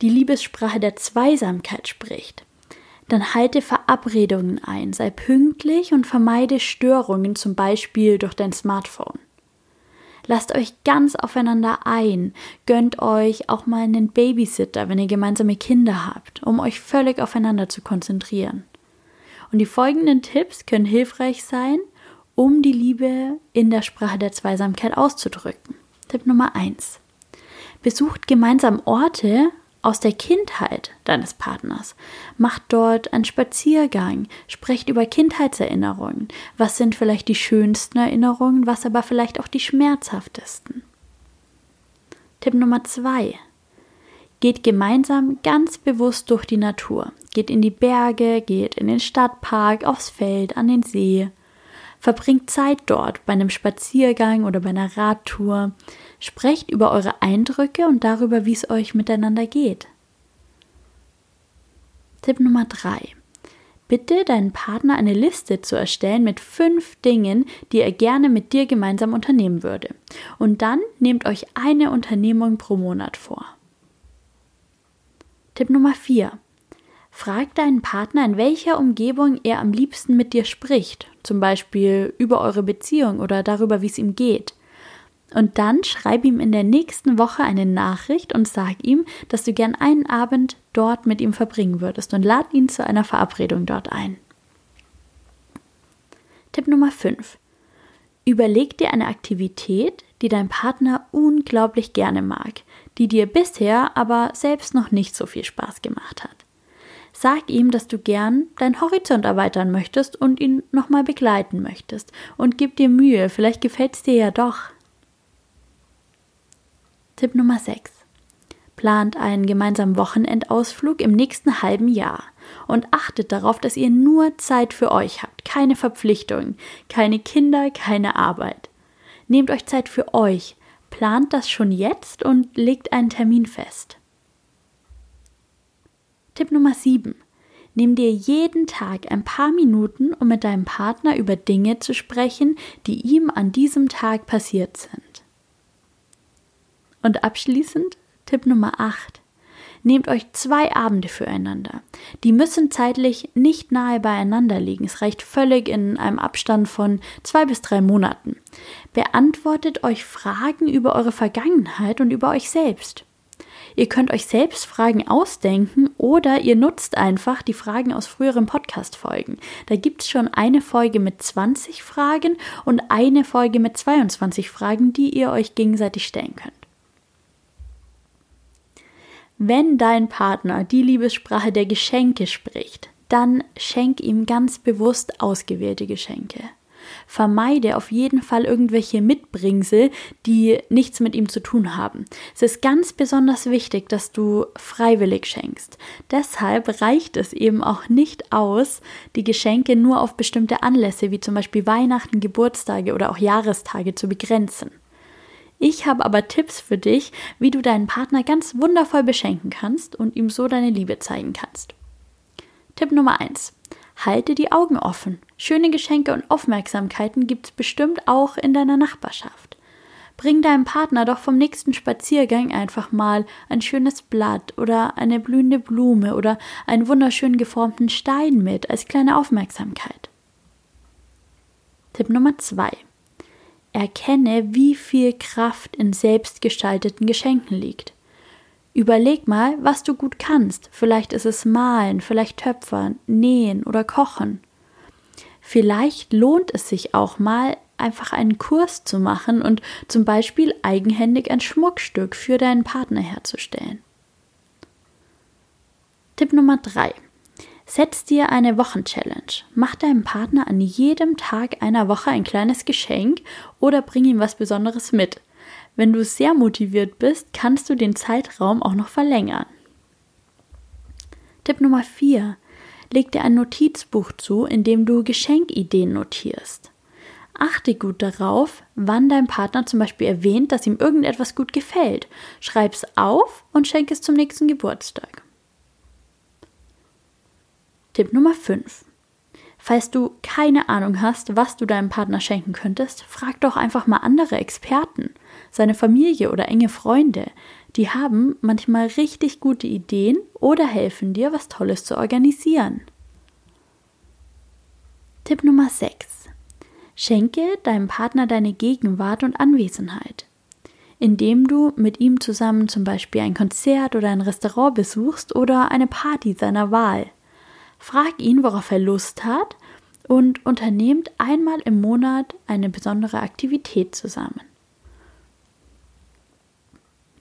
die Liebessprache der Zweisamkeit spricht, dann halte Verabredungen ein, sei pünktlich und vermeide Störungen, zum Beispiel durch dein Smartphone. Lasst euch ganz aufeinander ein. Gönnt euch auch mal einen Babysitter, wenn ihr gemeinsame Kinder habt, um euch völlig aufeinander zu konzentrieren. Und die folgenden Tipps können hilfreich sein, um die Liebe in der Sprache der Zweisamkeit auszudrücken. Tipp Nummer 1. Besucht gemeinsam Orte, aus der Kindheit deines Partners. Macht dort einen Spaziergang, sprecht über Kindheitserinnerungen. Was sind vielleicht die schönsten Erinnerungen, was aber vielleicht auch die schmerzhaftesten? Tipp Nummer zwei. Geht gemeinsam ganz bewusst durch die Natur. Geht in die Berge, geht in den Stadtpark, aufs Feld, an den See. Verbringt Zeit dort bei einem Spaziergang oder bei einer Radtour. Sprecht über eure Eindrücke und darüber, wie es euch miteinander geht. Tipp Nummer 3. Bitte deinen Partner eine Liste zu erstellen mit fünf Dingen, die er gerne mit dir gemeinsam unternehmen würde. Und dann nehmt euch eine Unternehmung pro Monat vor. Tipp Nummer 4. Frag deinen Partner, in welcher Umgebung er am liebsten mit dir spricht, zum Beispiel über eure Beziehung oder darüber, wie es ihm geht. Und dann schreib ihm in der nächsten Woche eine Nachricht und sag ihm, dass du gern einen Abend dort mit ihm verbringen würdest und lad ihn zu einer Verabredung dort ein. Tipp Nummer 5. Überleg dir eine Aktivität, die dein Partner unglaublich gerne mag, die dir bisher aber selbst noch nicht so viel Spaß gemacht hat. Sag ihm, dass du gern deinen Horizont erweitern möchtest und ihn nochmal begleiten möchtest. Und gib dir Mühe, vielleicht gefällt es dir ja doch. Tipp Nummer 6. Plant einen gemeinsamen Wochenendausflug im nächsten halben Jahr und achtet darauf, dass ihr nur Zeit für euch habt, keine Verpflichtungen, keine Kinder, keine Arbeit. Nehmt euch Zeit für euch, plant das schon jetzt und legt einen Termin fest. Tipp Nummer 7. Nimm dir jeden Tag ein paar Minuten, um mit deinem Partner über Dinge zu sprechen, die ihm an diesem Tag passiert sind. Und abschließend Tipp Nummer 8. Nehmt euch zwei Abende füreinander. Die müssen zeitlich nicht nahe beieinander liegen. Es reicht völlig in einem Abstand von zwei bis drei Monaten. Beantwortet euch Fragen über eure Vergangenheit und über euch selbst. Ihr könnt euch selbst Fragen ausdenken oder ihr nutzt einfach die Fragen aus früheren Podcast-Folgen. Da gibt es schon eine Folge mit 20 Fragen und eine Folge mit 22 Fragen, die ihr euch gegenseitig stellen könnt. Wenn dein Partner die Liebessprache der Geschenke spricht, dann schenk ihm ganz bewusst ausgewählte Geschenke. Vermeide auf jeden Fall irgendwelche Mitbringsel, die nichts mit ihm zu tun haben. Es ist ganz besonders wichtig, dass du freiwillig schenkst. Deshalb reicht es eben auch nicht aus, die Geschenke nur auf bestimmte Anlässe wie zum Beispiel Weihnachten, Geburtstage oder auch Jahrestage zu begrenzen. Ich habe aber Tipps für dich, wie du deinen Partner ganz wundervoll beschenken kannst und ihm so deine Liebe zeigen kannst. Tipp Nummer 1. Halte die Augen offen. Schöne Geschenke und Aufmerksamkeiten gibt es bestimmt auch in deiner Nachbarschaft. Bring deinem Partner doch vom nächsten Spaziergang einfach mal ein schönes Blatt oder eine blühende Blume oder einen wunderschön geformten Stein mit als kleine Aufmerksamkeit. Tipp Nummer 2. Erkenne, wie viel Kraft in selbstgestalteten Geschenken liegt. Überleg mal, was du gut kannst. Vielleicht ist es malen, vielleicht töpfern, nähen oder kochen. Vielleicht lohnt es sich auch mal, einfach einen Kurs zu machen und zum Beispiel eigenhändig ein Schmuckstück für deinen Partner herzustellen. Tipp Nummer 3. Setz dir eine Wochenchallenge. Mach deinem Partner an jedem Tag einer Woche ein kleines Geschenk oder bring ihm was Besonderes mit. Wenn du sehr motiviert bist, kannst du den Zeitraum auch noch verlängern. Tipp Nummer 4. Leg dir ein Notizbuch zu, in dem du Geschenkideen notierst. Achte gut darauf, wann dein Partner zum Beispiel erwähnt, dass ihm irgendetwas gut gefällt. Schreib's auf und schenk es zum nächsten Geburtstag. Tipp Nummer 5. Falls du keine Ahnung hast, was du deinem Partner schenken könntest, frag doch einfach mal andere Experten, seine Familie oder enge Freunde. Die haben manchmal richtig gute Ideen oder helfen dir, was Tolles zu organisieren. Tipp Nummer 6. Schenke deinem Partner deine Gegenwart und Anwesenheit. Indem du mit ihm zusammen zum Beispiel ein Konzert oder ein Restaurant besuchst oder eine Party seiner Wahl. Frag ihn, worauf er Lust hat und unternehmt einmal im Monat eine besondere Aktivität zusammen.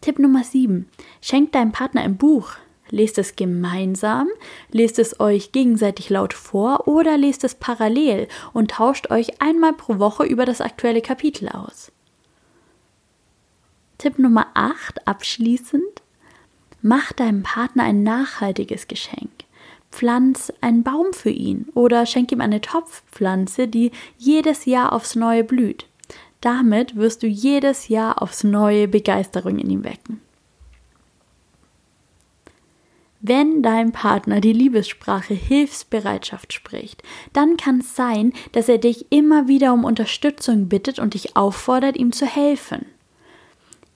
Tipp Nummer 7. Schenkt deinem Partner ein Buch. Lest es gemeinsam, lest es euch gegenseitig laut vor oder lest es parallel und tauscht euch einmal pro Woche über das aktuelle Kapitel aus. Tipp Nummer 8 abschließend. Mach deinem Partner ein nachhaltiges Geschenk pflanz einen Baum für ihn oder schenk ihm eine Topfpflanze, die jedes Jahr aufs Neue blüht. Damit wirst du jedes Jahr aufs Neue Begeisterung in ihm wecken. Wenn dein Partner die Liebessprache Hilfsbereitschaft spricht, dann kann es sein, dass er dich immer wieder um Unterstützung bittet und dich auffordert, ihm zu helfen.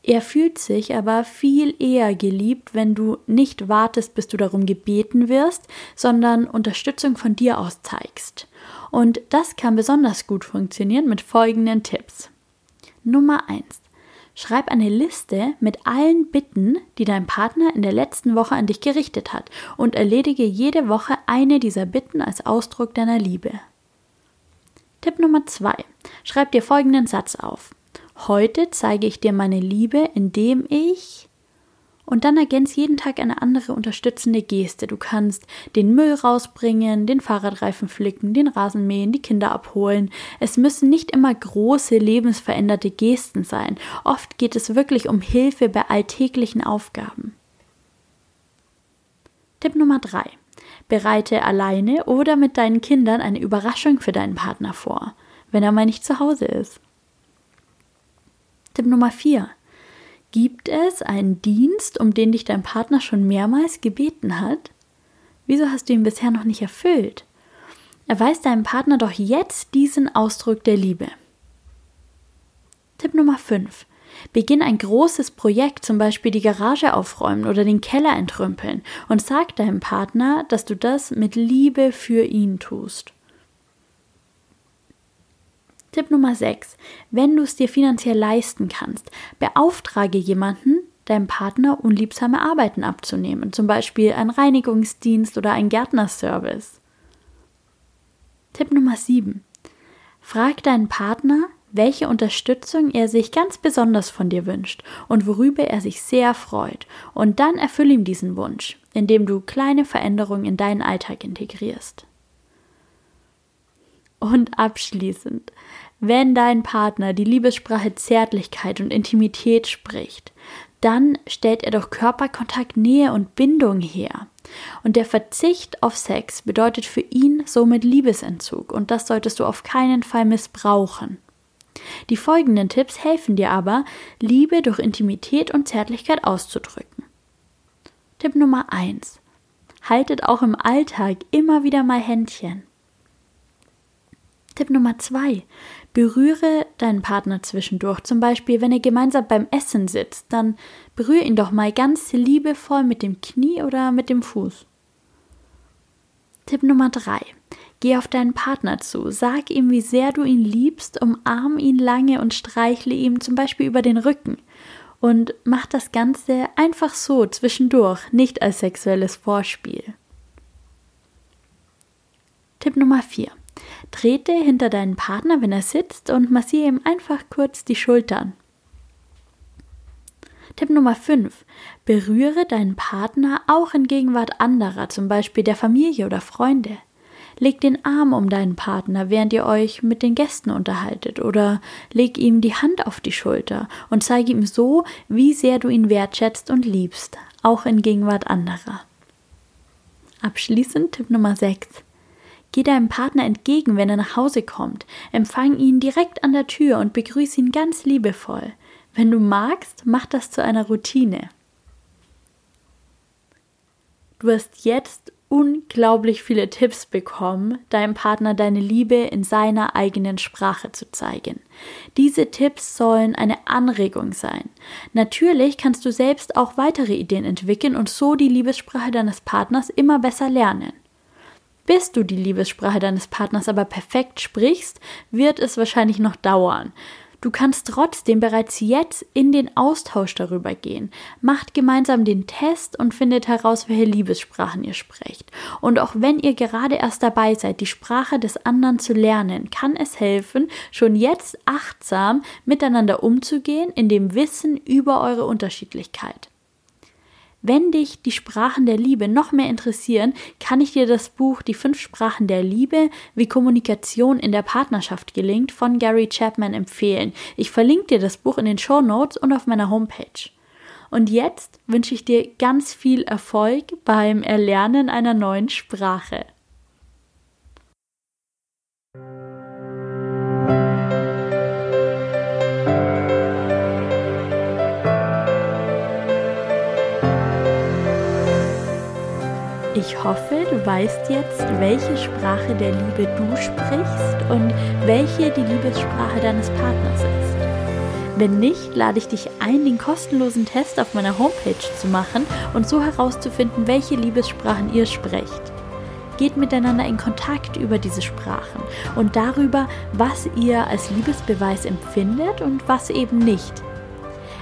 Er fühlt sich aber viel eher geliebt, wenn du nicht wartest, bis du darum gebeten wirst, sondern Unterstützung von dir aus zeigst. Und das kann besonders gut funktionieren mit folgenden Tipps. Nummer 1. Schreib eine Liste mit allen Bitten, die dein Partner in der letzten Woche an dich gerichtet hat und erledige jede Woche eine dieser Bitten als Ausdruck deiner Liebe. Tipp Nummer 2. Schreib dir folgenden Satz auf. Heute zeige ich dir meine Liebe, indem ich und dann ergänz jeden Tag eine andere unterstützende Geste. Du kannst den Müll rausbringen, den Fahrradreifen flicken, den Rasen mähen, die Kinder abholen. Es müssen nicht immer große, lebensveränderte Gesten sein. Oft geht es wirklich um Hilfe bei alltäglichen Aufgaben. Tipp Nummer 3. Bereite alleine oder mit deinen Kindern eine Überraschung für deinen Partner vor, wenn er mal nicht zu Hause ist. Tipp Nummer 4. Gibt es einen Dienst, um den dich dein Partner schon mehrmals gebeten hat? Wieso hast du ihn bisher noch nicht erfüllt? Erweis deinem Partner doch jetzt diesen Ausdruck der Liebe. Tipp Nummer 5. Beginn ein großes Projekt, zum Beispiel die Garage aufräumen oder den Keller entrümpeln, und sag deinem Partner, dass du das mit Liebe für ihn tust. Tipp Nummer 6. Wenn du es dir finanziell leisten kannst, beauftrage jemanden, deinem Partner unliebsame Arbeiten abzunehmen, zum Beispiel einen Reinigungsdienst oder einen Gärtnerservice. Tipp Nummer 7. Frag deinen Partner, welche Unterstützung er sich ganz besonders von dir wünscht und worüber er sich sehr freut, und dann erfülle ihm diesen Wunsch, indem du kleine Veränderungen in deinen Alltag integrierst. Und abschließend, wenn dein Partner die Liebessprache Zärtlichkeit und Intimität spricht, dann stellt er doch Körperkontakt, Nähe und Bindung her. Und der Verzicht auf Sex bedeutet für ihn somit Liebesentzug und das solltest du auf keinen Fall missbrauchen. Die folgenden Tipps helfen dir aber, Liebe durch Intimität und Zärtlichkeit auszudrücken. Tipp Nummer 1. Haltet auch im Alltag immer wieder mal Händchen. Tipp Nummer zwei. Berühre deinen Partner zwischendurch. Zum Beispiel, wenn ihr gemeinsam beim Essen sitzt, dann berühre ihn doch mal ganz liebevoll mit dem Knie oder mit dem Fuß. Tipp Nummer drei. Geh auf deinen Partner zu. Sag ihm, wie sehr du ihn liebst, umarm ihn lange und streichle ihm zum Beispiel über den Rücken. Und mach das Ganze einfach so zwischendurch, nicht als sexuelles Vorspiel. Tipp Nummer 4. Trete hinter deinen Partner, wenn er sitzt, und massiere ihm einfach kurz die Schultern. Tipp Nummer 5. Berühre deinen Partner auch in Gegenwart anderer, zum Beispiel der Familie oder Freunde. Leg den Arm um deinen Partner, während ihr euch mit den Gästen unterhaltet, oder leg ihm die Hand auf die Schulter und zeige ihm so, wie sehr du ihn wertschätzt und liebst, auch in Gegenwart anderer. Abschließend Tipp Nummer 6. Geh deinem Partner entgegen, wenn er nach Hause kommt. Empfang ihn direkt an der Tür und begrüße ihn ganz liebevoll. Wenn du magst, mach das zu einer Routine. Du wirst jetzt unglaublich viele Tipps bekommen, deinem Partner deine Liebe in seiner eigenen Sprache zu zeigen. Diese Tipps sollen eine Anregung sein. Natürlich kannst du selbst auch weitere Ideen entwickeln und so die Liebessprache deines Partners immer besser lernen. Bis du die Liebessprache deines Partners aber perfekt sprichst, wird es wahrscheinlich noch dauern. Du kannst trotzdem bereits jetzt in den Austausch darüber gehen. Macht gemeinsam den Test und findet heraus, welche Liebessprachen ihr sprecht. Und auch wenn ihr gerade erst dabei seid, die Sprache des anderen zu lernen, kann es helfen, schon jetzt achtsam miteinander umzugehen, in dem Wissen über eure Unterschiedlichkeit. Wenn dich die Sprachen der Liebe noch mehr interessieren, kann ich dir das Buch Die fünf Sprachen der Liebe, wie Kommunikation in der Partnerschaft gelingt von Gary Chapman empfehlen. Ich verlinke dir das Buch in den Show Notes und auf meiner Homepage. Und jetzt wünsche ich dir ganz viel Erfolg beim Erlernen einer neuen Sprache. Ich hoffe, du weißt jetzt, welche Sprache der Liebe du sprichst und welche die Liebessprache deines Partners ist. Wenn nicht, lade ich dich ein, den kostenlosen Test auf meiner Homepage zu machen und so herauszufinden, welche Liebessprachen ihr sprecht. Geht miteinander in Kontakt über diese Sprachen und darüber, was ihr als Liebesbeweis empfindet und was eben nicht.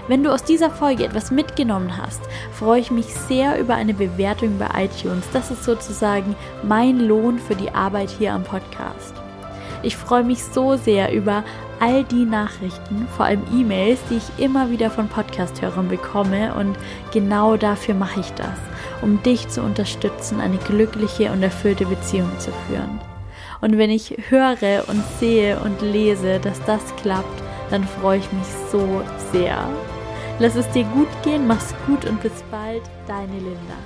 Wenn du aus dieser Folge etwas mitgenommen hast, freue ich mich sehr über eine Bewertung bei iTunes. Das ist sozusagen mein Lohn für die Arbeit hier am Podcast. Ich freue mich so sehr über all die Nachrichten, vor allem E-Mails, die ich immer wieder von Podcast-Hörern bekomme und genau dafür mache ich das, um dich zu unterstützen, eine glückliche und erfüllte Beziehung zu führen. Und wenn ich höre und sehe und lese, dass das klappt, dann freue ich mich so sehr. Lass es dir gut gehen, mach's gut und bis bald, deine Linda.